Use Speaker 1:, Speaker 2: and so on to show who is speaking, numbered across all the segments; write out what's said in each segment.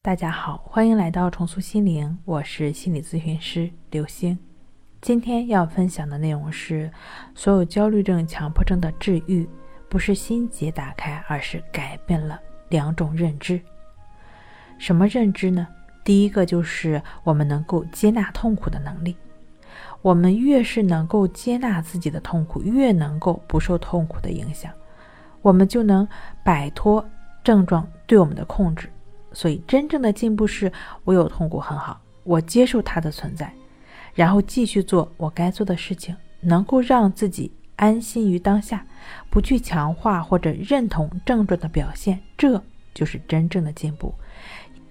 Speaker 1: 大家好，欢迎来到重塑心灵，我是心理咨询师刘星。今天要分享的内容是：所有焦虑症、强迫症的治愈，不是心结打开，而是改变了两种认知。什么认知呢？第一个就是我们能够接纳痛苦的能力。我们越是能够接纳自己的痛苦，越能够不受痛苦的影响，我们就能摆脱症状对我们的控制。所以，真正的进步是我有痛苦很好，我接受它的存在，然后继续做我该做的事情，能够让自己安心于当下，不去强化或者认同症状的表现，这就是真正的进步。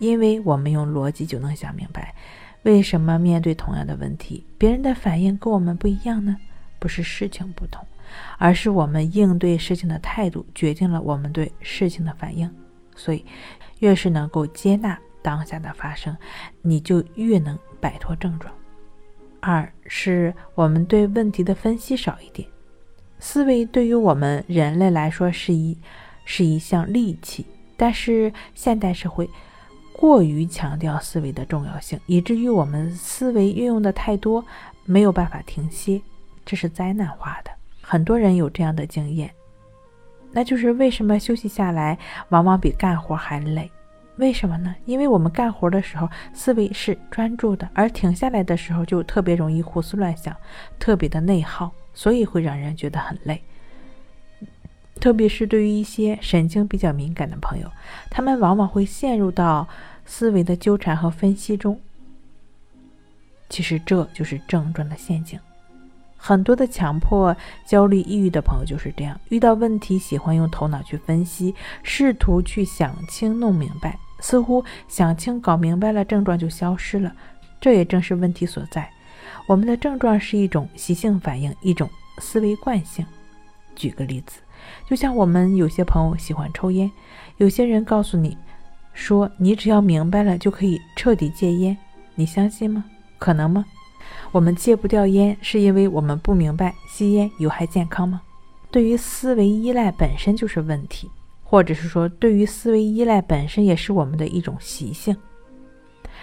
Speaker 1: 因为我们用逻辑就能想明白，为什么面对同样的问题，别人的反应跟我们不一样呢？不是事情不同，而是我们应对事情的态度决定了我们对事情的反应。所以。越是能够接纳当下的发生，你就越能摆脱症状。二是我们对问题的分析少一点。思维对于我们人类来说是一是一项利器，但是现代社会过于强调思维的重要性，以至于我们思维运用的太多，没有办法停歇，这是灾难化的。很多人有这样的经验。那就是为什么休息下来往往比干活还累？为什么呢？因为我们干活的时候思维是专注的，而停下来的时候就特别容易胡思乱想，特别的内耗，所以会让人觉得很累。特别是对于一些神经比较敏感的朋友，他们往往会陷入到思维的纠缠和分析中。其实这就是症状的陷阱。很多的强迫、焦虑、抑郁的朋友就是这样，遇到问题喜欢用头脑去分析，试图去想清、弄明白，似乎想清、搞明白了，症状就消失了。这也正是问题所在。我们的症状是一种习性反应，一种思维惯性。举个例子，就像我们有些朋友喜欢抽烟，有些人告诉你说，你只要明白了就可以彻底戒烟，你相信吗？可能吗？我们戒不掉烟，是因为我们不明白吸烟有害健康吗？对于思维依赖本身就是问题，或者是说，对于思维依赖本身也是我们的一种习性。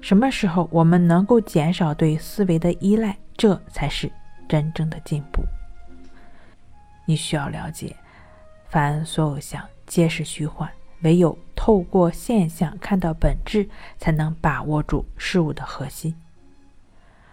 Speaker 1: 什么时候我们能够减少对思维的依赖，这才是真正的进步。你需要了解，凡所有相，皆是虚幻，唯有透过现象看到本质，才能把握住事物的核心。